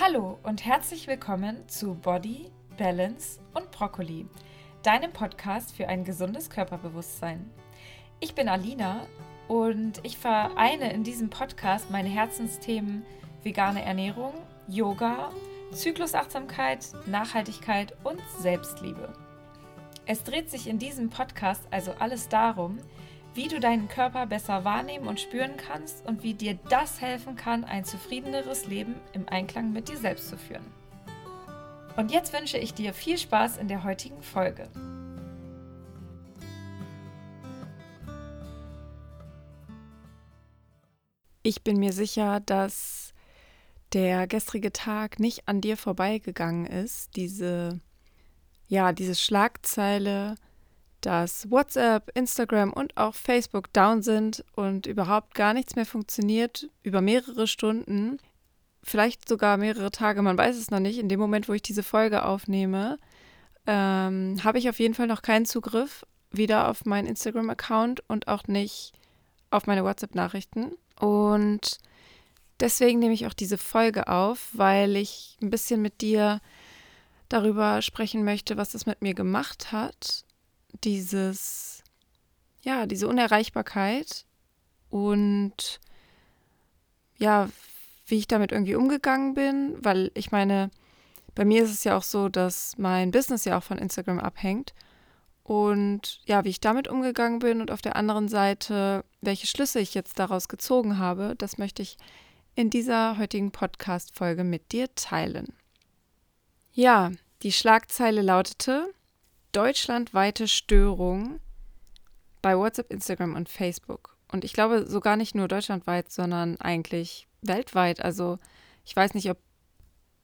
Hallo und herzlich willkommen zu Body, Balance und Brokkoli, deinem Podcast für ein gesundes Körperbewusstsein. Ich bin Alina und ich vereine in diesem Podcast meine Herzensthemen vegane Ernährung, Yoga, Zyklusachtsamkeit, Nachhaltigkeit und Selbstliebe. Es dreht sich in diesem Podcast also alles darum, wie du deinen Körper besser wahrnehmen und spüren kannst und wie dir das helfen kann, ein zufriedeneres Leben im Einklang mit dir selbst zu führen. Und jetzt wünsche ich dir viel Spaß in der heutigen Folge. Ich bin mir sicher, dass der gestrige Tag nicht an dir vorbeigegangen ist. Diese, ja, diese Schlagzeile, dass WhatsApp, Instagram und auch Facebook down sind und überhaupt gar nichts mehr funktioniert über mehrere Stunden, vielleicht sogar mehrere Tage, man weiß es noch nicht. In dem Moment, wo ich diese Folge aufnehme, ähm, habe ich auf jeden Fall noch keinen Zugriff wieder auf meinen Instagram-Account und auch nicht auf meine WhatsApp-Nachrichten. Und deswegen nehme ich auch diese Folge auf, weil ich ein bisschen mit dir darüber sprechen möchte, was das mit mir gemacht hat dieses, ja, diese Unerreichbarkeit und ja, wie ich damit irgendwie umgegangen bin, weil ich meine, bei mir ist es ja auch so, dass mein Business ja auch von Instagram abhängt. Und ja, wie ich damit umgegangen bin und auf der anderen Seite, welche Schlüsse ich jetzt daraus gezogen habe, das möchte ich in dieser heutigen Podcast-Folge mit dir teilen. Ja, die Schlagzeile lautete: deutschlandweite Störung bei WhatsApp, Instagram und Facebook. Und ich glaube sogar nicht nur deutschlandweit, sondern eigentlich weltweit. Also ich weiß nicht, ob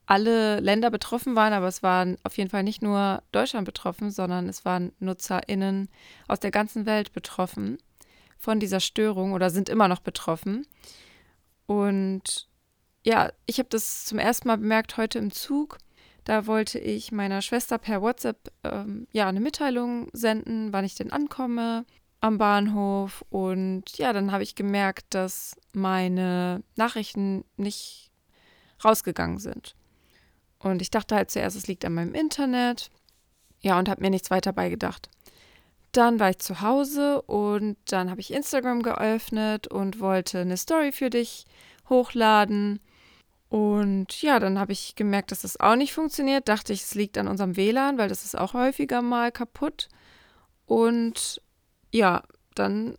alle Länder betroffen waren, aber es waren auf jeden Fall nicht nur Deutschland betroffen, sondern es waren NutzerInnen aus der ganzen Welt betroffen von dieser Störung oder sind immer noch betroffen. Und ja, ich habe das zum ersten Mal bemerkt heute im Zug. Da wollte ich meiner Schwester per WhatsApp ähm, ja eine Mitteilung senden, wann ich denn ankomme am Bahnhof. Und ja, dann habe ich gemerkt, dass meine Nachrichten nicht rausgegangen sind. Und ich dachte halt zuerst, es liegt an meinem Internet. Ja, und habe mir nichts weiter beigedacht. Dann war ich zu Hause und dann habe ich Instagram geöffnet und wollte eine Story für dich hochladen. Und ja, dann habe ich gemerkt, dass das auch nicht funktioniert. Dachte ich, es liegt an unserem WLAN, weil das ist auch häufiger mal kaputt. Und ja, dann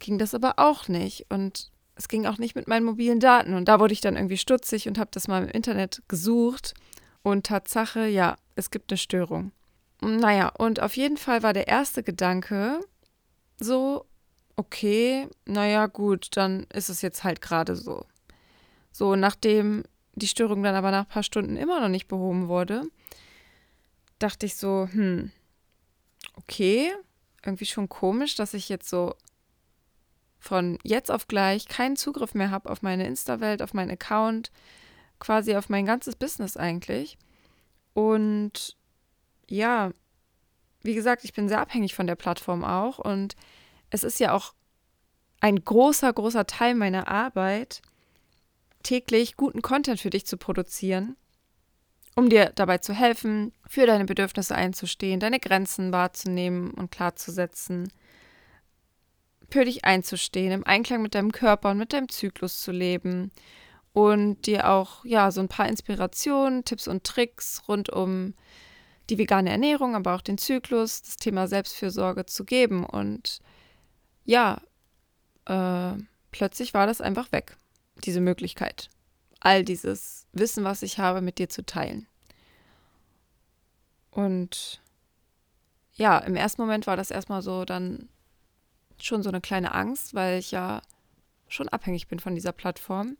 ging das aber auch nicht. Und es ging auch nicht mit meinen mobilen Daten. Und da wurde ich dann irgendwie stutzig und habe das mal im Internet gesucht. Und Tatsache, ja, es gibt eine Störung. Naja, und auf jeden Fall war der erste Gedanke so, okay, naja, gut, dann ist es jetzt halt gerade so. So, nachdem die Störung dann aber nach ein paar Stunden immer noch nicht behoben wurde, dachte ich so, hm, okay, irgendwie schon komisch, dass ich jetzt so von jetzt auf gleich keinen Zugriff mehr habe auf meine Insta-Welt, auf meinen Account, quasi auf mein ganzes Business eigentlich. Und ja, wie gesagt, ich bin sehr abhängig von der Plattform auch und es ist ja auch ein großer, großer Teil meiner Arbeit, täglich guten Content für dich zu produzieren, um dir dabei zu helfen, für deine Bedürfnisse einzustehen, deine Grenzen wahrzunehmen und klarzusetzen, für dich einzustehen, im Einklang mit deinem Körper und mit deinem Zyklus zu leben und dir auch ja so ein paar Inspirationen, Tipps und Tricks rund um die vegane Ernährung, aber auch den Zyklus, das Thema Selbstfürsorge zu geben. Und ja, äh, plötzlich war das einfach weg diese Möglichkeit, all dieses Wissen, was ich habe, mit dir zu teilen. Und ja, im ersten Moment war das erstmal so dann schon so eine kleine Angst, weil ich ja schon abhängig bin von dieser Plattform.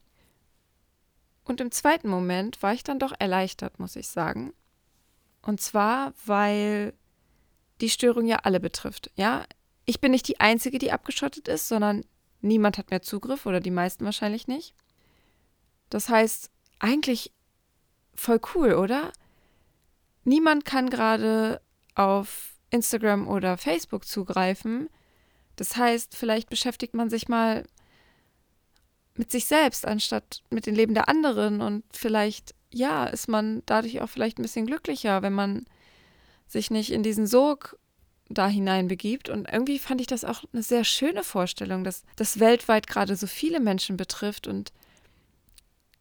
Und im zweiten Moment war ich dann doch erleichtert, muss ich sagen. Und zwar, weil die Störung ja alle betrifft. Ja, ich bin nicht die Einzige, die abgeschottet ist, sondern Niemand hat mehr Zugriff oder die meisten wahrscheinlich nicht. Das heißt, eigentlich voll cool, oder? Niemand kann gerade auf Instagram oder Facebook zugreifen. Das heißt, vielleicht beschäftigt man sich mal mit sich selbst anstatt mit dem Leben der anderen. Und vielleicht, ja, ist man dadurch auch vielleicht ein bisschen glücklicher, wenn man sich nicht in diesen Sog da hineinbegibt. Und irgendwie fand ich das auch eine sehr schöne Vorstellung, dass das weltweit gerade so viele Menschen betrifft. Und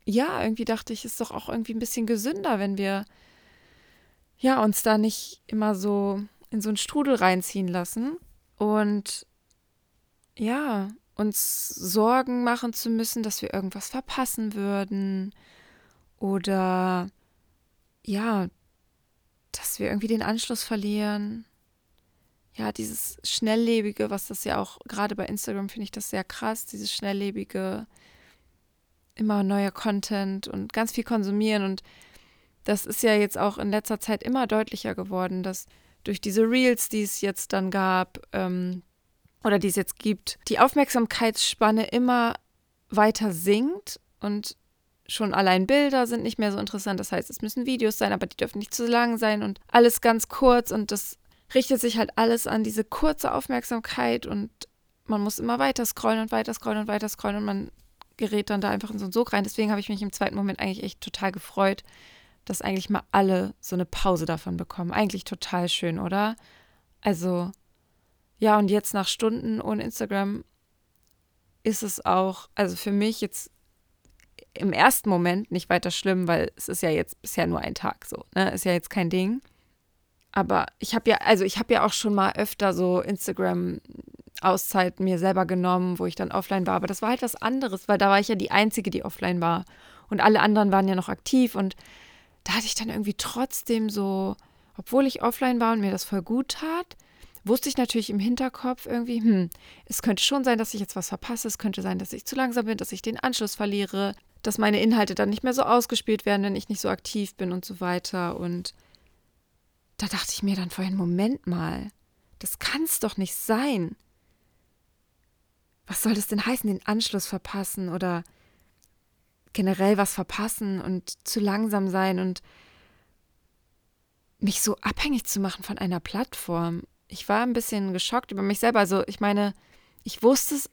ja, irgendwie dachte ich, ist doch auch irgendwie ein bisschen gesünder, wenn wir ja uns da nicht immer so in so einen Strudel reinziehen lassen und ja, uns Sorgen machen zu müssen, dass wir irgendwas verpassen würden oder ja, dass wir irgendwie den Anschluss verlieren. Ja, dieses Schnelllebige, was das ja auch, gerade bei Instagram finde ich das sehr krass, dieses Schnelllebige, immer neuer Content und ganz viel konsumieren. Und das ist ja jetzt auch in letzter Zeit immer deutlicher geworden, dass durch diese Reels, die es jetzt dann gab, ähm, oder die es jetzt gibt, die Aufmerksamkeitsspanne immer weiter sinkt und schon allein Bilder sind nicht mehr so interessant. Das heißt, es müssen Videos sein, aber die dürfen nicht zu lang sein und alles ganz kurz und das richtet sich halt alles an diese kurze Aufmerksamkeit und man muss immer weiter scrollen und weiter scrollen und weiter scrollen und man gerät dann da einfach in so einen Sog rein. Deswegen habe ich mich im zweiten Moment eigentlich echt total gefreut, dass eigentlich mal alle so eine Pause davon bekommen. Eigentlich total schön, oder? Also, ja, und jetzt nach Stunden ohne Instagram ist es auch, also für mich jetzt im ersten Moment nicht weiter schlimm, weil es ist ja jetzt bisher nur ein Tag so, ne? Ist ja jetzt kein Ding. Aber ich habe ja, also ich habe ja auch schon mal öfter so Instagram Auszeit mir selber genommen, wo ich dann offline war. Aber das war halt was anderes, weil da war ich ja die Einzige, die offline war. Und alle anderen waren ja noch aktiv. Und da hatte ich dann irgendwie trotzdem so, obwohl ich offline war und mir das voll gut tat, wusste ich natürlich im Hinterkopf irgendwie, hm, es könnte schon sein, dass ich jetzt was verpasse. Es könnte sein, dass ich zu langsam bin, dass ich den Anschluss verliere, dass meine Inhalte dann nicht mehr so ausgespielt werden, wenn ich nicht so aktiv bin und so weiter. Und da dachte ich mir dann vorhin, Moment mal, das kann es doch nicht sein was soll das denn heißen, den Anschluss verpassen oder generell was verpassen und zu langsam sein und mich so abhängig zu machen von einer Plattform. Ich war ein bisschen geschockt über mich selber. Also ich meine, ich wusste es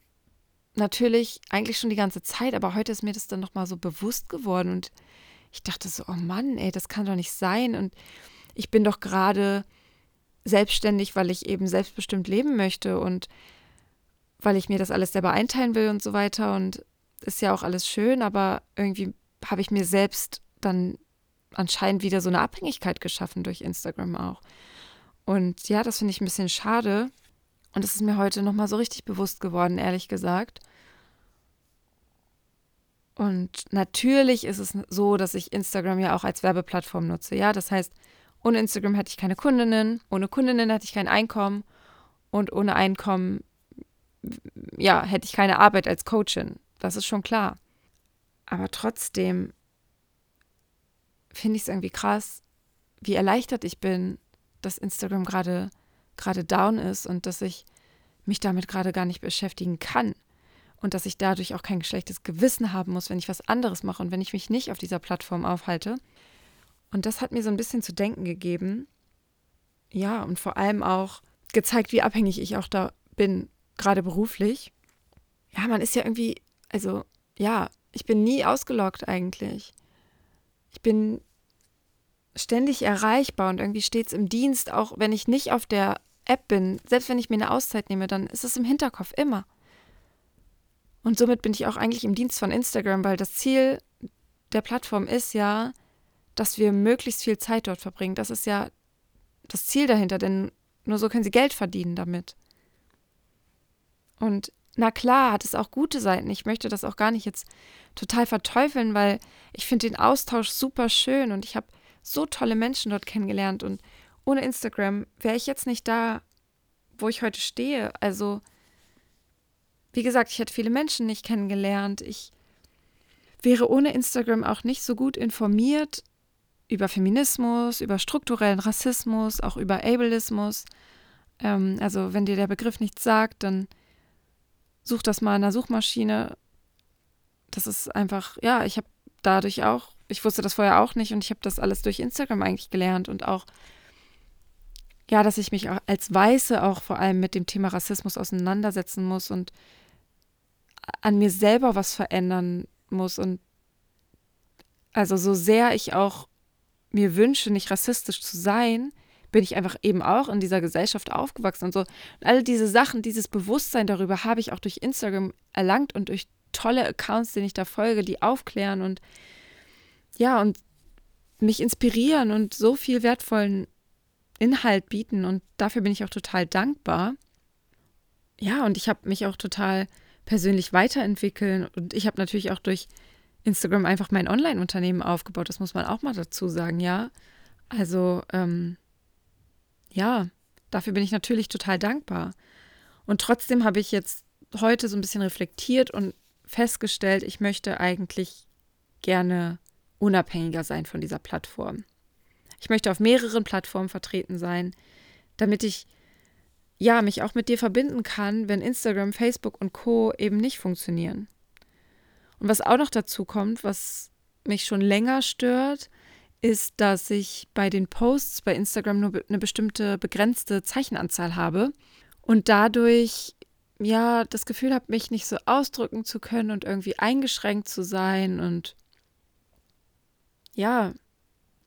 natürlich eigentlich schon die ganze Zeit, aber heute ist mir das dann nochmal so bewusst geworden und ich dachte so, oh Mann, ey, das kann doch nicht sein und ich bin doch gerade selbstständig, weil ich eben selbstbestimmt leben möchte und weil ich mir das alles selber einteilen will und so weiter. Und ist ja auch alles schön, aber irgendwie habe ich mir selbst dann anscheinend wieder so eine Abhängigkeit geschaffen durch Instagram auch. Und ja, das finde ich ein bisschen schade. Und es ist mir heute nochmal so richtig bewusst geworden, ehrlich gesagt. Und natürlich ist es so, dass ich Instagram ja auch als Werbeplattform nutze. Ja, das heißt, ohne Instagram hätte ich keine Kundinnen, ohne Kundinnen hätte ich kein Einkommen und ohne Einkommen ja, hätte ich keine Arbeit als Coachin. Das ist schon klar. Aber trotzdem finde ich es irgendwie krass, wie erleichtert ich bin, dass Instagram gerade gerade down ist und dass ich mich damit gerade gar nicht beschäftigen kann und dass ich dadurch auch kein schlechtes Gewissen haben muss, wenn ich was anderes mache und wenn ich mich nicht auf dieser Plattform aufhalte. Und das hat mir so ein bisschen zu denken gegeben. Ja, und vor allem auch gezeigt, wie abhängig ich auch da bin gerade beruflich, ja, man ist ja irgendwie, also ja, ich bin nie ausgelockt eigentlich. Ich bin ständig erreichbar und irgendwie stets im Dienst, auch wenn ich nicht auf der App bin. Selbst wenn ich mir eine Auszeit nehme, dann ist es im Hinterkopf immer. Und somit bin ich auch eigentlich im Dienst von Instagram, weil das Ziel der Plattform ist ja, dass wir möglichst viel Zeit dort verbringen. Das ist ja das Ziel dahinter, denn nur so können sie Geld verdienen damit. Und na klar, hat es auch gute Seiten. Ich möchte das auch gar nicht jetzt total verteufeln, weil ich finde den Austausch super schön und ich habe so tolle Menschen dort kennengelernt. Und ohne Instagram wäre ich jetzt nicht da, wo ich heute stehe. Also, wie gesagt, ich hätte viele Menschen nicht kennengelernt. Ich wäre ohne Instagram auch nicht so gut informiert über Feminismus, über strukturellen Rassismus, auch über Ableismus. Ähm, also, wenn dir der Begriff nichts sagt, dann such das mal in der Suchmaschine. Das ist einfach, ja, ich habe dadurch auch, ich wusste das vorher auch nicht und ich habe das alles durch Instagram eigentlich gelernt und auch, ja, dass ich mich als Weiße auch vor allem mit dem Thema Rassismus auseinandersetzen muss und an mir selber was verändern muss. Und also so sehr ich auch mir wünsche, nicht rassistisch zu sein, bin ich einfach eben auch in dieser Gesellschaft aufgewachsen und so. Und all diese Sachen, dieses Bewusstsein darüber habe ich auch durch Instagram erlangt und durch tolle Accounts, denen ich da folge, die aufklären und ja, und mich inspirieren und so viel wertvollen Inhalt bieten. Und dafür bin ich auch total dankbar. Ja, und ich habe mich auch total persönlich weiterentwickeln. Und ich habe natürlich auch durch Instagram einfach mein Online-Unternehmen aufgebaut. Das muss man auch mal dazu sagen, ja. Also, ähm, ja, dafür bin ich natürlich total dankbar. Und trotzdem habe ich jetzt heute so ein bisschen reflektiert und festgestellt, ich möchte eigentlich gerne unabhängiger sein von dieser Plattform. Ich möchte auf mehreren Plattformen vertreten sein, damit ich ja mich auch mit dir verbinden kann, wenn Instagram, Facebook und Co eben nicht funktionieren. Und was auch noch dazu kommt, was mich schon länger stört, ist, dass ich bei den Posts bei Instagram nur eine bestimmte begrenzte Zeichenanzahl habe und dadurch ja das Gefühl habe, mich nicht so ausdrücken zu können und irgendwie eingeschränkt zu sein und ja,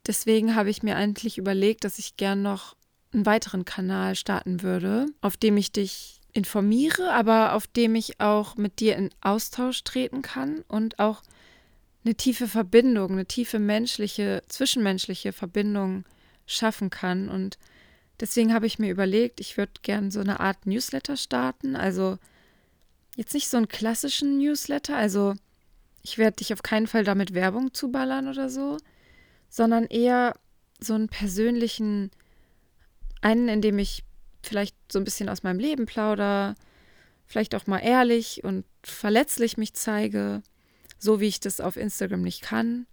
deswegen habe ich mir eigentlich überlegt, dass ich gern noch einen weiteren Kanal starten würde, auf dem ich dich informiere, aber auf dem ich auch mit dir in Austausch treten kann und auch eine tiefe Verbindung, eine tiefe menschliche, zwischenmenschliche Verbindung schaffen kann. Und deswegen habe ich mir überlegt, ich würde gern so eine Art Newsletter starten. Also jetzt nicht so einen klassischen Newsletter, also ich werde dich auf keinen Fall damit Werbung zuballern oder so, sondern eher so einen persönlichen, einen, in dem ich vielleicht so ein bisschen aus meinem Leben plauder, vielleicht auch mal ehrlich und verletzlich mich zeige so wie ich das auf Instagram nicht kann.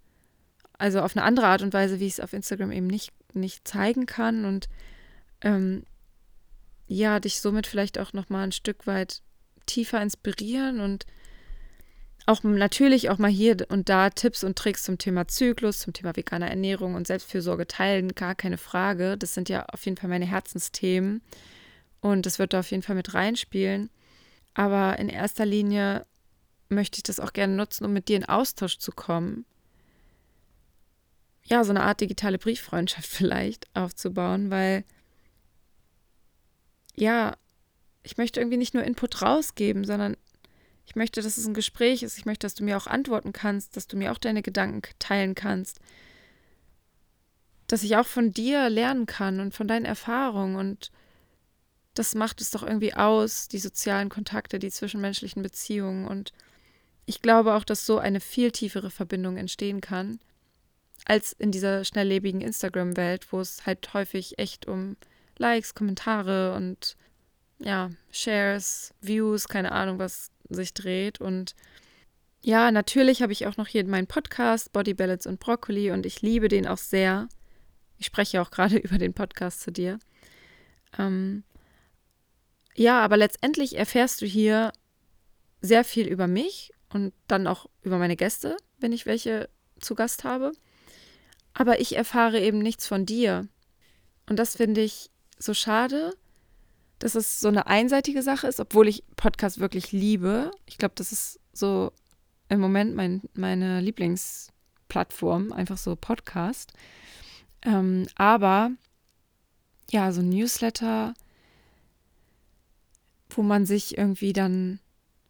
Also auf eine andere Art und Weise, wie ich es auf Instagram eben nicht, nicht zeigen kann. Und ähm, ja, dich somit vielleicht auch nochmal ein Stück weit tiefer inspirieren und auch natürlich auch mal hier und da Tipps und Tricks zum Thema Zyklus, zum Thema veganer Ernährung und Selbstfürsorge teilen, gar keine Frage. Das sind ja auf jeden Fall meine Herzensthemen und das wird da auf jeden Fall mit reinspielen. Aber in erster Linie möchte ich das auch gerne nutzen, um mit dir in Austausch zu kommen. Ja, so eine Art digitale Brieffreundschaft vielleicht aufzubauen, weil ja, ich möchte irgendwie nicht nur Input rausgeben, sondern ich möchte, dass es ein Gespräch ist. Ich möchte, dass du mir auch antworten kannst, dass du mir auch deine Gedanken teilen kannst. Dass ich auch von dir lernen kann und von deinen Erfahrungen. Und das macht es doch irgendwie aus, die sozialen Kontakte, die zwischenmenschlichen Beziehungen. Und ich glaube auch, dass so eine viel tiefere Verbindung entstehen kann, als in dieser schnelllebigen Instagram-Welt, wo es halt häufig echt um Likes, Kommentare und ja, Shares, Views, keine Ahnung, was sich dreht. Und ja, natürlich habe ich auch noch hier meinen Podcast, Body Balance und Broccoli, und ich liebe den auch sehr. Ich spreche auch gerade über den Podcast zu dir. Ähm, ja, aber letztendlich erfährst du hier sehr viel über mich und dann auch über meine Gäste, wenn ich welche zu Gast habe. Aber ich erfahre eben nichts von dir. Und das finde ich so schade, dass es so eine einseitige Sache ist, obwohl ich Podcast wirklich liebe. Ich glaube, das ist so im Moment mein, meine Lieblingsplattform, einfach so Podcast. Ähm, aber ja, so ein Newsletter, wo man sich irgendwie dann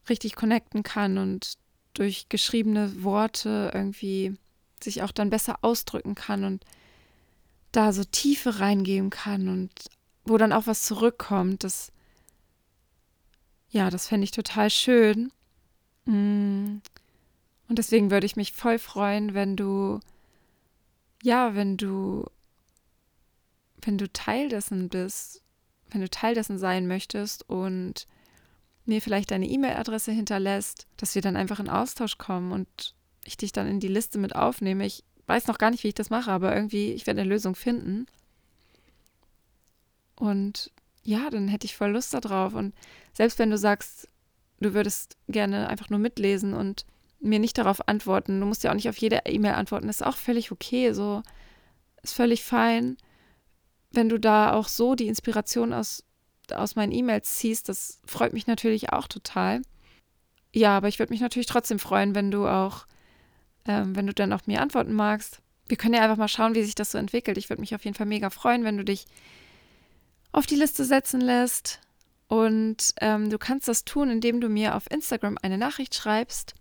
richtig connecten kann und durch geschriebene Worte irgendwie sich auch dann besser ausdrücken kann und da so Tiefe reingeben kann und wo dann auch was zurückkommt, das ja, das fände ich total schön. Mm. Und deswegen würde ich mich voll freuen, wenn du, ja, wenn du, wenn du Teil dessen bist, wenn du Teil dessen sein möchtest und mir vielleicht deine E-Mail-Adresse hinterlässt, dass wir dann einfach in Austausch kommen und ich dich dann in die Liste mit aufnehme. Ich weiß noch gar nicht, wie ich das mache, aber irgendwie, ich werde eine Lösung finden. Und ja, dann hätte ich voll Lust darauf. Und selbst wenn du sagst, du würdest gerne einfach nur mitlesen und mir nicht darauf antworten, du musst ja auch nicht auf jede E-Mail antworten, das ist auch völlig okay, so ist völlig fein, wenn du da auch so die Inspiration aus aus meinen E-Mails ziehst, das freut mich natürlich auch total. ja, aber ich würde mich natürlich trotzdem freuen, wenn du auch, ähm, wenn du dann auch mir antworten magst. Wir können ja einfach mal schauen, wie sich das so entwickelt. Ich würde mich auf jeden Fall mega freuen, wenn du dich auf die Liste setzen lässt. Und ähm, du kannst das tun, indem du mir auf Instagram eine Nachricht schreibst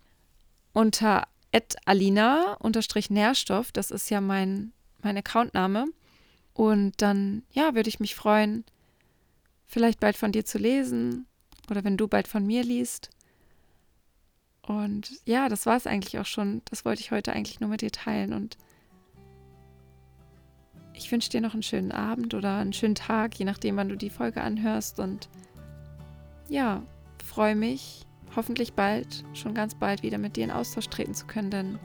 unter alina-nährstoff. Das ist ja mein, mein Accountname. Und dann, ja, würde ich mich freuen, vielleicht bald von dir zu lesen oder wenn du bald von mir liest. Und ja, das war es eigentlich auch schon. Das wollte ich heute eigentlich nur mit dir teilen. Und ich wünsche dir noch einen schönen Abend oder einen schönen Tag, je nachdem, wann du die Folge anhörst. Und ja, freue mich, hoffentlich bald, schon ganz bald wieder mit dir in Austausch treten zu können, denn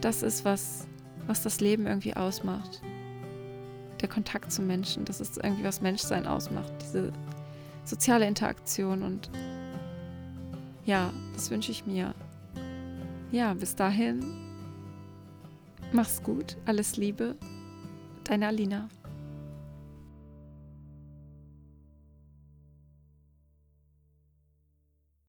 das ist was, was das Leben irgendwie ausmacht. Der Kontakt zu Menschen, das ist irgendwie was Menschsein ausmacht, diese soziale Interaktion und ja, das wünsche ich mir. Ja, bis dahin, mach's gut, alles Liebe, deine Alina.